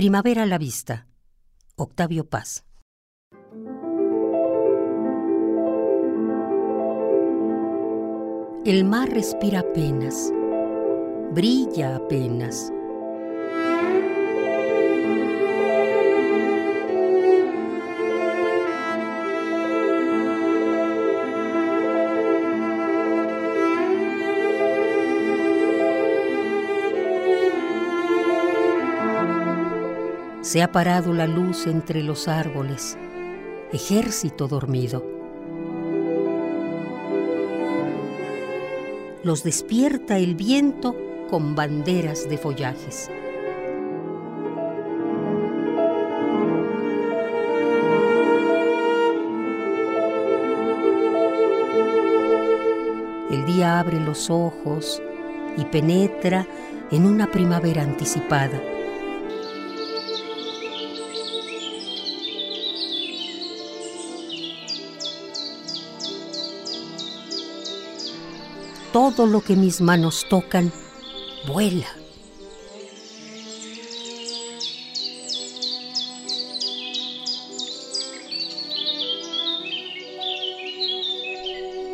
Primavera a la vista. Octavio Paz. El mar respira apenas, brilla apenas. Se ha parado la luz entre los árboles, ejército dormido. Los despierta el viento con banderas de follajes. El día abre los ojos y penetra en una primavera anticipada. Todo lo que mis manos tocan vuela.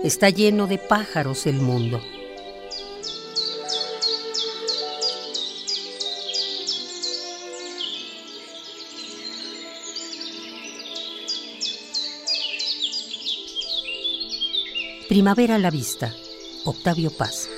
Está lleno de pájaros el mundo. Primavera a la vista. Octavio Paz.